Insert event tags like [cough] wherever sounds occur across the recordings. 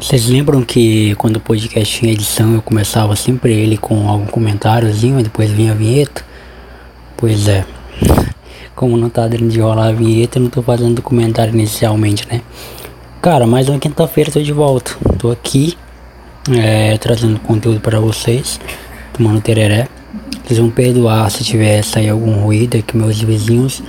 Vocês lembram que quando o podcast tinha edição eu começava sempre ele com algum comentáriozinho e depois vinha a vinheta? Pois é. [laughs] Como não tá dando de rolar a vinheta, eu não tô fazendo comentário inicialmente, né? Cara, mais uma quinta-feira tô de volta. Tô aqui é, trazendo conteúdo para vocês, tomando tereré. Vocês vão perdoar se tiver sair algum ruído aqui, meus vizinhos.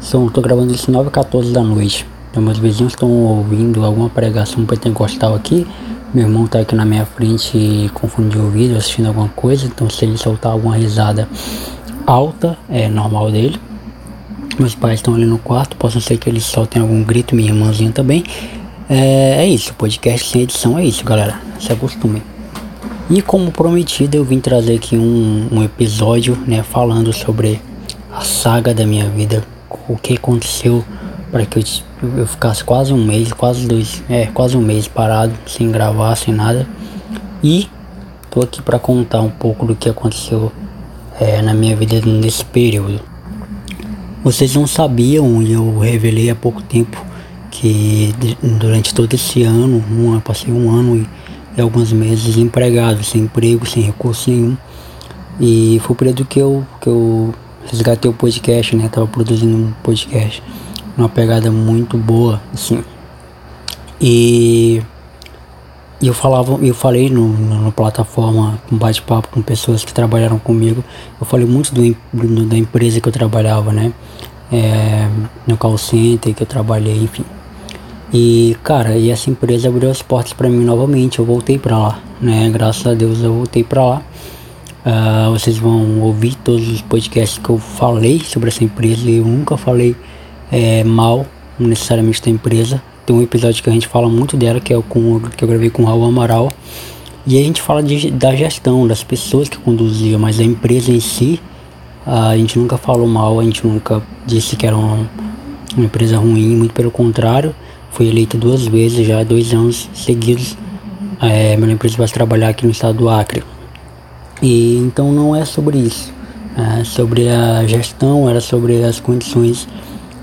São, tô gravando isso 9 h 14 da noite. Então meus vizinhos estão ouvindo alguma pregação pentecostal aqui. Meu irmão tá aqui na minha frente confundiu o ouvido, assistindo alguma coisa. Então se ele soltar alguma risada alta, é normal dele. Meus pais estão ali no quarto, posso ser que eles soltem algum grito, minha irmãzinha também. É, é isso, podcast sem edição é isso, galera. Se acostumem. E como prometido, eu vim trazer aqui um, um episódio, né, falando sobre a saga da minha vida, o que aconteceu para que eu, eu ficasse quase um mês, quase dois, é, quase um mês parado, sem gravar, sem nada. E tô aqui para contar um pouco do que aconteceu é, na minha vida nesse período. Vocês não sabiam e eu revelei há pouco tempo que durante todo esse ano, um, eu passei um ano e, e alguns meses desempregado, sem emprego, sem recurso nenhum. E foi o período que eu, que eu resgatei o podcast, né? Tava produzindo um podcast uma pegada muito boa, assim. E, eu falava, eu falei no, no, no plataforma, um bate-papo com pessoas que trabalharam comigo, eu falei muito do, do, da empresa que eu trabalhava, né? É, no call center que eu trabalhei, enfim. E cara, e essa empresa abriu as portas para mim novamente. Eu voltei para lá, né? Graças a Deus eu voltei para lá. Uh, vocês vão ouvir todos os podcasts que eu falei sobre essa empresa. Eu nunca falei é, mal necessariamente da empresa. Tem um episódio que a gente fala muito dela, que é o com, que eu gravei com o Raul Amaral. E a gente fala de, da gestão, das pessoas que conduziam, mas a empresa em si, a gente nunca falou mal, a gente nunca disse que era uma, uma empresa ruim, muito pelo contrário. Fui eleito duas vezes já, dois anos seguidos. É, minha empresa vai trabalhar aqui no estado do Acre. E então não é sobre isso. É sobre a gestão, era sobre as condições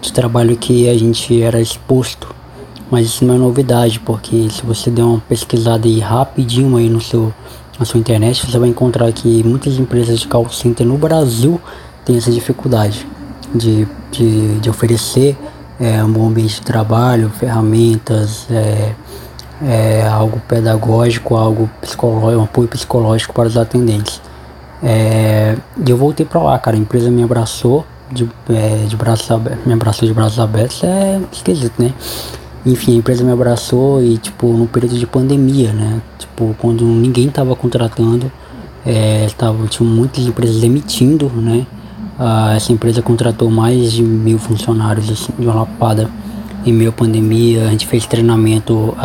de trabalho que a gente era exposto. Mas isso não é novidade, porque se você der uma pesquisada aí rapidinho aí no seu, na sua internet, você vai encontrar que muitas empresas de call center no Brasil têm essa dificuldade de, de, de oferecer é, um bom ambiente de trabalho, ferramentas, é, é, algo pedagógico, algo psicológico, um apoio psicológico para os atendentes. É, e eu voltei para lá, cara. A empresa me abraçou de, é, de braços abertos, me abraçou de braços abertos é esquisito, né? Enfim, a empresa me abraçou e, tipo, no período de pandemia, né? Tipo, quando ninguém tava contratando, é, tava, tinha muitas empresas demitindo, né? Ah, essa empresa contratou mais de mil funcionários, assim, de uma lapada em meio à pandemia. A gente fez treinamento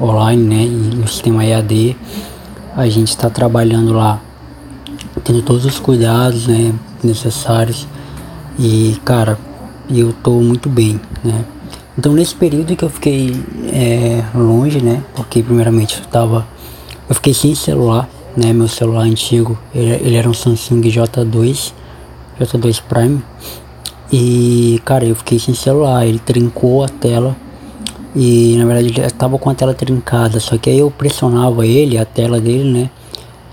online, né? No sistema EAD. A gente está trabalhando lá, tendo todos os cuidados, né? Necessários e cara, eu tô muito bem, né? Então nesse período que eu fiquei é, longe, né? Porque primeiramente eu tava. Eu fiquei sem celular, né? Meu celular antigo, ele, ele era um Samsung J2, J2 Prime. E cara, eu fiquei sem celular, ele trincou a tela. E na verdade ele tava com a tela trincada, só que aí eu pressionava ele, a tela dele, né?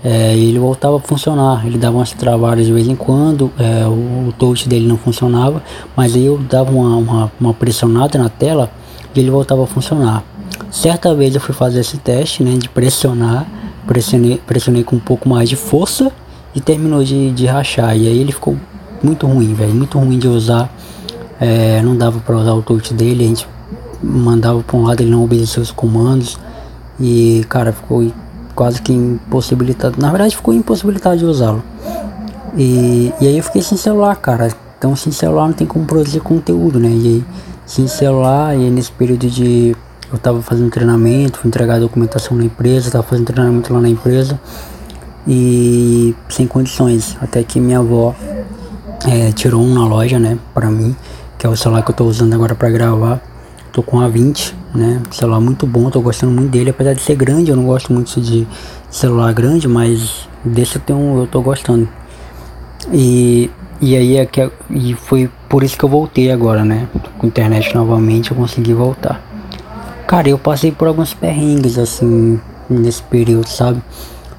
É, ele voltava a funcionar. Ele dava umas travadas de vez em quando, é, o, o touch dele não funcionava, mas aí eu dava uma, uma, uma, pressionada na tela e ele voltava a funcionar. Certa vez eu fui fazer esse teste né, de pressionar, pressionei, pressionei com um pouco mais de força e terminou de, de rachar. E aí ele ficou muito ruim, velho, muito ruim de usar. É, não dava para usar o touch dele, a gente mandava para um lado, ele não obedecia os comandos. E cara, ficou quase que impossibilitado. Na verdade, ficou impossibilitado de usá-lo. E, e aí eu fiquei sem celular, cara. Então, sem celular não tem como produzir conteúdo, né? E aí, sem celular, e nesse período de. Eu tava fazendo treinamento, fui entregar documentação na empresa, tava fazendo treinamento lá na empresa. E sem condições. Até que minha avó é, tirou um na loja, né? Pra mim, que é o celular que eu tô usando agora pra gravar. Tô com a 20, né? Celular muito bom, tô gostando muito dele, apesar de ser grande, eu não gosto muito de celular grande, mas desse eu tenho, eu tô gostando. E e aí é que e foi por isso que eu voltei agora, né? Com internet novamente eu consegui voltar. Cara, eu passei por alguns perrengues assim nesse período, sabe?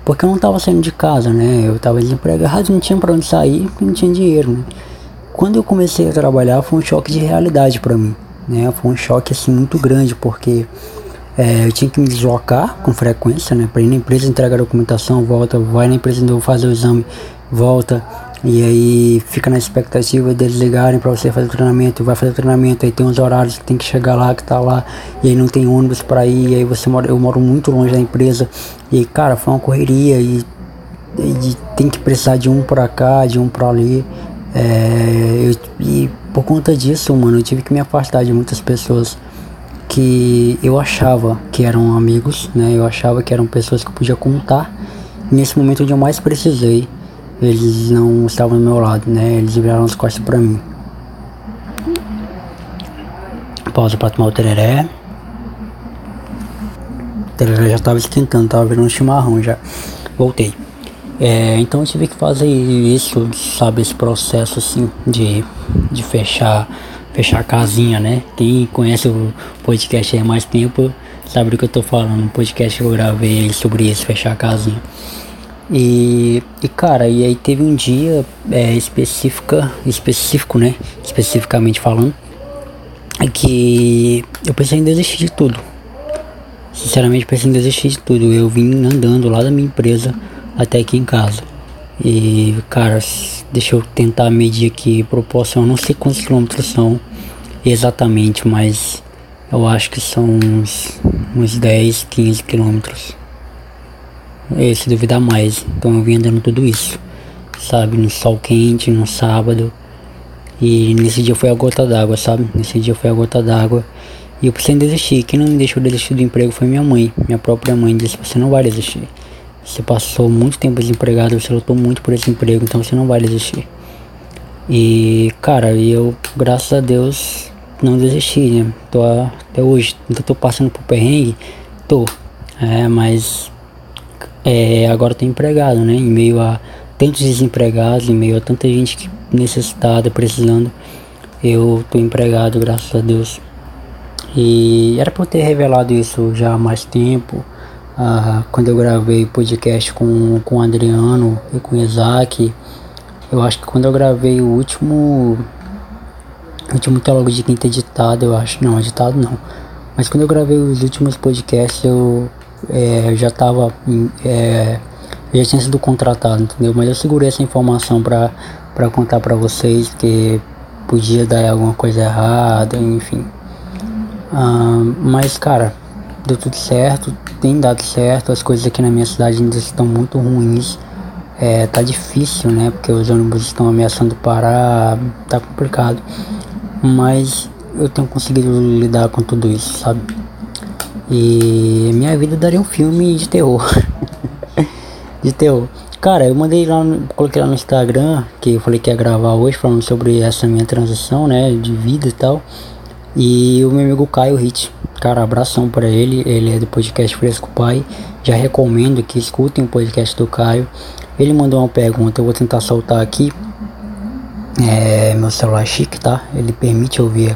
Porque eu não tava saindo de casa, né? Eu tava desempregado, não tinha pra onde sair, não tinha dinheiro, né? Quando eu comecei a trabalhar foi um choque de realidade para mim, né? Foi um choque assim muito grande, porque é, eu tinha que me deslocar com frequência, né? Pra ir na empresa entregar a documentação, volta, vai na empresa de novo fazer o exame, volta. E aí fica na expectativa deles ligarem para você fazer o treinamento, vai fazer o treinamento, aí tem uns horários que tem que chegar lá, que tá lá, e aí não tem ônibus para ir, e aí você mora, eu moro muito longe da empresa, e cara, foi uma correria e, e tem que precisar de um para cá, de um para ali. É, eu, e por conta disso, mano, eu tive que me afastar de muitas pessoas que eu achava que eram amigos, né? Eu achava que eram pessoas que eu podia contar. Nesse momento onde eu mais precisei, eles não estavam do meu lado, né? Eles viraram as costas pra mim. Pausa pra tomar o tereré. O tereré já tava esquentando, tava virando chimarrão já. Voltei. É, então eu tive que fazer isso, sabe, esse processo assim de, de fechar, fechar a casinha, né? Quem conhece o podcast há mais tempo sabe do que eu tô falando. Um podcast que eu gravei sobre isso, fechar a casinha. E, e cara, e aí teve um dia é, específica, específico, né? Especificamente falando, que eu pensei em desistir de tudo. Sinceramente pensei em desistir de tudo. Eu vim andando lá da minha empresa até aqui em casa. E cara, deixa eu tentar medir aqui proporção, não sei quantos quilômetros são exatamente, mas eu acho que são uns, uns 10, 15 quilômetros é, se duvidar mais. Então eu vim andando tudo isso, sabe? No sol quente, no sábado. E nesse dia foi a gota d'água, sabe? Nesse dia foi a gota d'água. E eu precisei desistir. Quem não me deixou desistir do emprego foi minha mãe. Minha própria mãe disse: Você não vai desistir. Você passou muito tempo desempregado, você lutou muito por esse emprego, então você não vai desistir. E, cara, eu, graças a Deus, não desisti, né? Tô até hoje, ainda tô passando por perrengue, tô. É, mas é, agora estou empregado, né? Em meio a tantos desempregados, em meio a tanta gente necessitada, precisando, eu estou empregado, graças a Deus. E era para eu ter revelado isso já há mais tempo, ah, quando eu gravei podcast com, com o Adriano e com o Isaac. Eu acho que quando eu gravei o último, último Teólogo de Quinta editado, eu acho, não, editado não. Mas quando eu gravei os últimos podcasts, eu é, já estava é, já tinha sido contratado, entendeu? Mas eu segurei essa informação para para contar para vocês que podia dar alguma coisa errada, enfim. Ah, mas cara, deu tudo certo, tem dado certo. As coisas aqui na minha cidade ainda estão muito ruins. É, tá difícil, né? Porque os ônibus estão ameaçando parar, tá complicado. Mas eu tenho conseguido lidar com tudo isso, sabe? E minha vida daria um filme de terror. [laughs] de terror. Cara, eu mandei lá, coloquei lá no Instagram, que eu falei que ia gravar hoje, falando sobre essa minha transição, né, de vida e tal. E o meu amigo Caio Hit, cara, abração para ele, ele é do podcast Fresco Pai. Já recomendo que escutem o podcast do Caio. Ele mandou uma pergunta, eu vou tentar soltar aqui. É, meu celular é chique, tá? Ele permite ouvir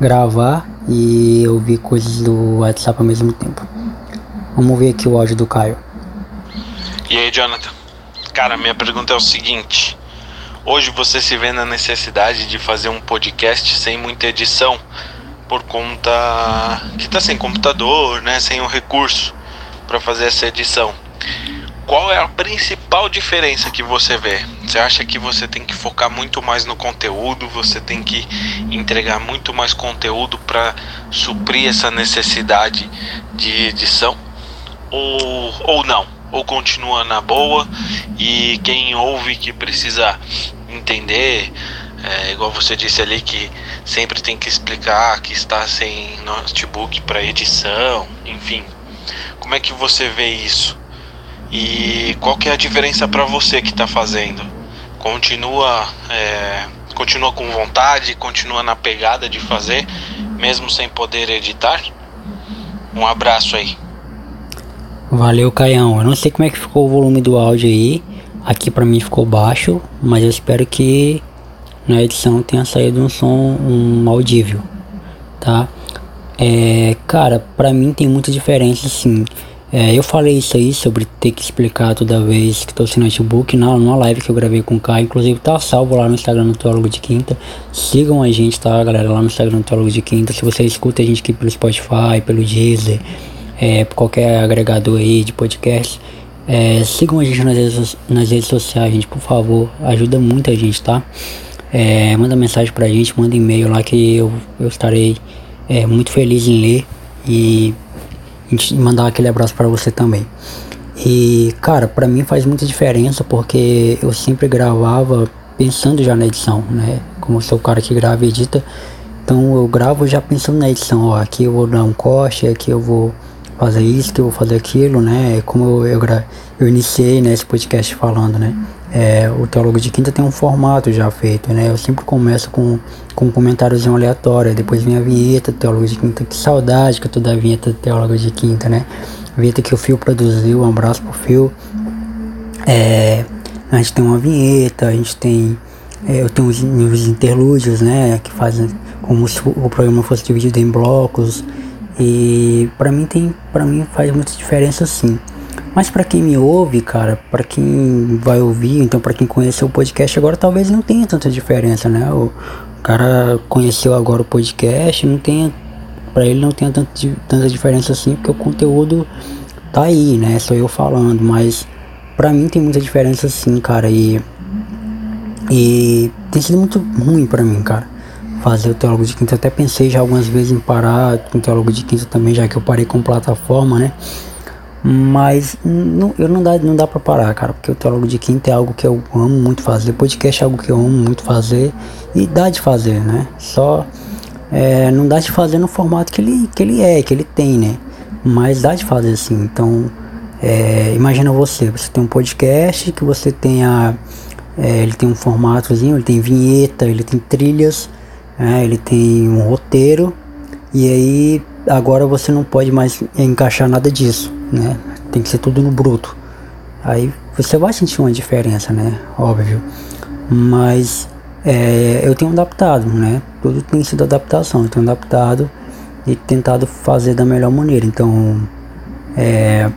gravar e ouvir coisas do WhatsApp ao mesmo tempo. Vamos ver aqui o áudio do Caio. E aí, Jonathan? Cara, minha pergunta é o seguinte: hoje você se vê na necessidade de fazer um podcast sem muita edição por conta que tá sem computador, né, sem um recurso para fazer essa edição qual é a principal diferença que você vê? Você acha que você tem que focar muito mais no conteúdo, você tem que entregar muito mais conteúdo para suprir essa necessidade de edição? Ou, ou não? Ou continua na boa e quem ouve que precisa entender, é, igual você disse ali que sempre tem que explicar que está sem notebook para edição, enfim. Como é que você vê isso? E qual que é a diferença para você que está fazendo? Continua, é, continua com vontade, continua na pegada de fazer, mesmo sem poder editar? Um abraço aí. Valeu, Caião. Eu não sei como é que ficou o volume do áudio aí. Aqui para mim ficou baixo, mas eu espero que na edição tenha saído um som um audível, tá? É, cara, pra mim tem muita diferença sim. É, eu falei isso aí sobre ter que explicar toda vez que tô sem notebook na, numa live que eu gravei com o Caio. Inclusive tá salvo lá no Instagram do Teólogo de Quinta. Sigam a gente, tá, galera? Lá no Instagram do Teólogo de Quinta. Se você escuta a gente aqui pelo Spotify, pelo Deezer, é, por qualquer agregador aí de podcast. É, sigam a gente nas redes, nas redes sociais, gente, por favor. Ajuda muito a gente, tá? É, manda mensagem pra gente, manda e-mail lá que eu, eu estarei é, muito feliz em ler e e mandar aquele abraço para você também. E cara, para mim faz muita diferença porque eu sempre gravava pensando já na edição, né? Como eu sou o cara que grava e edita, então eu gravo já pensando na edição, ó, aqui eu vou dar um corte, aqui eu vou fazer isso, que eu vou fazer aquilo, né? Como eu, eu, eu iniciei né, esse podcast falando, né? É, o Teólogo de Quinta tem um formato já feito, né? Eu sempre começo com, com um comentáriozinho aleatório, depois vem a vinheta do Teólogo de Quinta. Que saudade que eu tô da vinheta do Teólogo de Quinta, né? A vinheta que o Fio produziu, um abraço pro Fio. É, a gente tem uma vinheta, a gente tem. É, eu tenho os, os interlúdios, né? Que fazem como se o programa fosse dividido em blocos. E para mim tem. para mim faz muita diferença sim. Mas para quem me ouve, cara, para quem vai ouvir, então para quem conheceu o podcast agora, talvez não tenha tanta diferença, né? O cara conheceu agora o podcast, não tem para ele não tenha tanta, tanta diferença assim, porque o conteúdo tá aí, né? Sou eu falando, mas para mim tem muita diferença sim, cara, e e tem sido muito ruim para mim, cara. Fazer o Teólogo de Quinta, até pensei já algumas vezes em parar com o Teólogo de Quinta também, já que eu parei com plataforma, né? Mas não, eu não dá, não dá pra parar, cara, porque o teólogo de quinta é algo que eu amo muito fazer, podcast é algo que eu amo muito fazer e dá de fazer, né? Só é, não dá de fazer no formato que ele, que ele é, que ele tem, né? Mas dá de fazer assim. Então, é, imagina você, você tem um podcast que você tem a, é, ele tem um formatozinho, ele tem vinheta, ele tem trilhas, é, ele tem um roteiro e aí agora você não pode mais encaixar nada disso né? Tem que ser tudo no bruto. Aí você vai sentir uma diferença, né? Óbvio. Mas é, eu tenho adaptado, né? Tudo tem sido adaptação. Eu tenho adaptado e tentado fazer da melhor maneira. Então, é,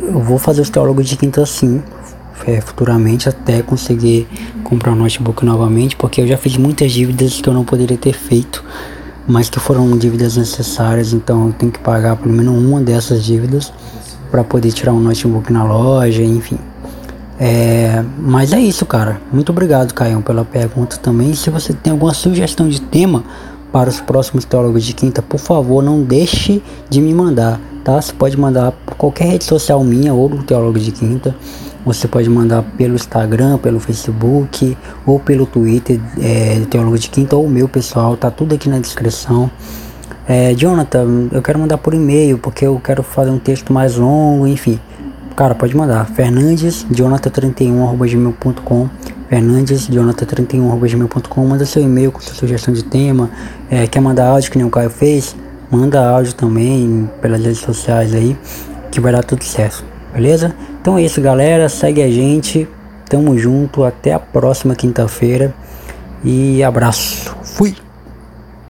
eu vou fazer os teólogos de quinta sim, é, futuramente, até conseguir comprar um notebook novamente, porque eu já fiz muitas dívidas que eu não poderia ter feito, mas que foram dívidas necessárias. Então, eu tenho que pagar pelo menos uma dessas dívidas para poder tirar um notebook na loja, enfim. É, mas é isso, cara. Muito obrigado, Caio, pela pergunta também. Se você tem alguma sugestão de tema para os próximos teólogos de quinta, por favor, não deixe de me mandar, tá? Você pode mandar por qualquer rede social minha ou do teólogo de quinta. Você pode mandar pelo Instagram, pelo Facebook ou pelo Twitter é, Teólogo de Quinta ou o meu pessoal, tá tudo aqui na descrição. É, Jonathan, eu quero mandar por e-mail porque eu quero fazer um texto mais longo, enfim. Cara, pode mandar. Fernandes, jonathan31.gmail.com Fernandes, jonathan31.gmail.com Manda seu e-mail com sua sugestão de tema. É, quer mandar áudio que nem o Caio fez? Manda áudio também pelas redes sociais aí, que vai dar tudo certo. Beleza? Então é isso, galera. Segue a gente. Tamo junto. Até a próxima quinta-feira. E abraço. Fui!